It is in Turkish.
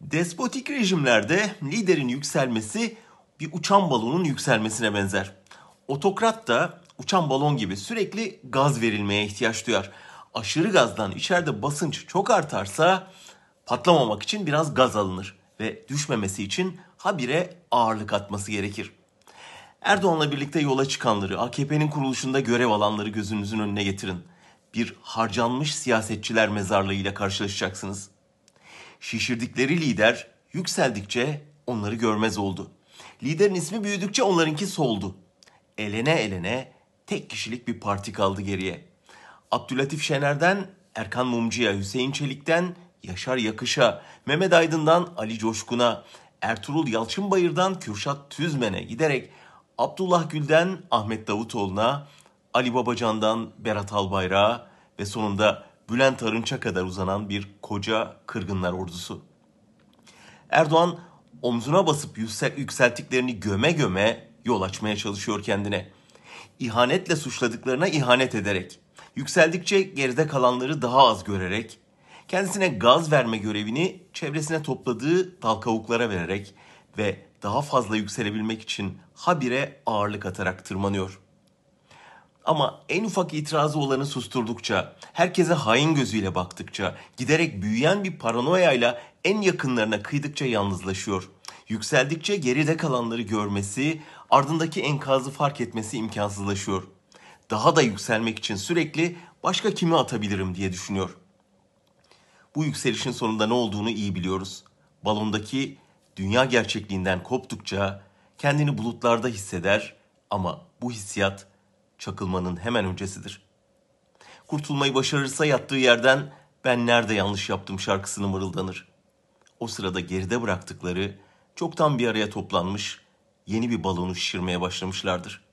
Despotik rejimlerde liderin yükselmesi bir uçan balonun yükselmesine benzer. Otokrat da uçan balon gibi sürekli gaz verilmeye ihtiyaç duyar. Aşırı gazdan içeride basınç çok artarsa patlamamak için biraz gaz alınır ve düşmemesi için habire ağırlık atması gerekir. Erdoğan'la birlikte yola çıkanları, AKP'nin kuruluşunda görev alanları gözünüzün önüne getirin. Bir harcanmış siyasetçiler mezarlığıyla karşılaşacaksınız. Şişirdikleri lider yükseldikçe onları görmez oldu. Liderin ismi büyüdükçe onlarınki soldu. Elene elene tek kişilik bir parti kaldı geriye. Abdülatif Şener'den Erkan Mumcu'ya, Hüseyin Çelik'ten Yaşar Yakış'a, Mehmet Aydın'dan Ali Coşkun'a, Ertuğrul Yalçınbayır'dan Kürşat Tüzmen'e giderek Abdullah Gül'den Ahmet Davutoğlu'na, Ali Babacan'dan Berat Albayrak'a ve sonunda Bülent Arınç'a kadar uzanan bir koca kırgınlar ordusu. Erdoğan omzuna basıp yüksel, yükselttiklerini göme göme yol açmaya çalışıyor kendine. İhanetle suçladıklarına ihanet ederek, yükseldikçe geride kalanları daha az görerek, kendisine gaz verme görevini çevresine topladığı dal kavuklara vererek ve daha fazla yükselebilmek için habire ağırlık atarak tırmanıyor. Ama en ufak itirazı olanı susturdukça, herkese hain gözüyle baktıkça, giderek büyüyen bir paranoyayla en yakınlarına kıydıkça yalnızlaşıyor. Yükseldikçe geride kalanları görmesi, ardındaki enkazı fark etmesi imkansızlaşıyor. Daha da yükselmek için sürekli başka kimi atabilirim diye düşünüyor. Bu yükselişin sonunda ne olduğunu iyi biliyoruz. Balondaki dünya gerçekliğinden koptukça kendini bulutlarda hisseder ama bu hissiyat çakılmanın hemen öncesidir. Kurtulmayı başarırsa yattığı yerden ben nerede yanlış yaptım şarkısını mırıldanır. O sırada geride bıraktıkları çoktan bir araya toplanmış yeni bir balonu şişirmeye başlamışlardır.''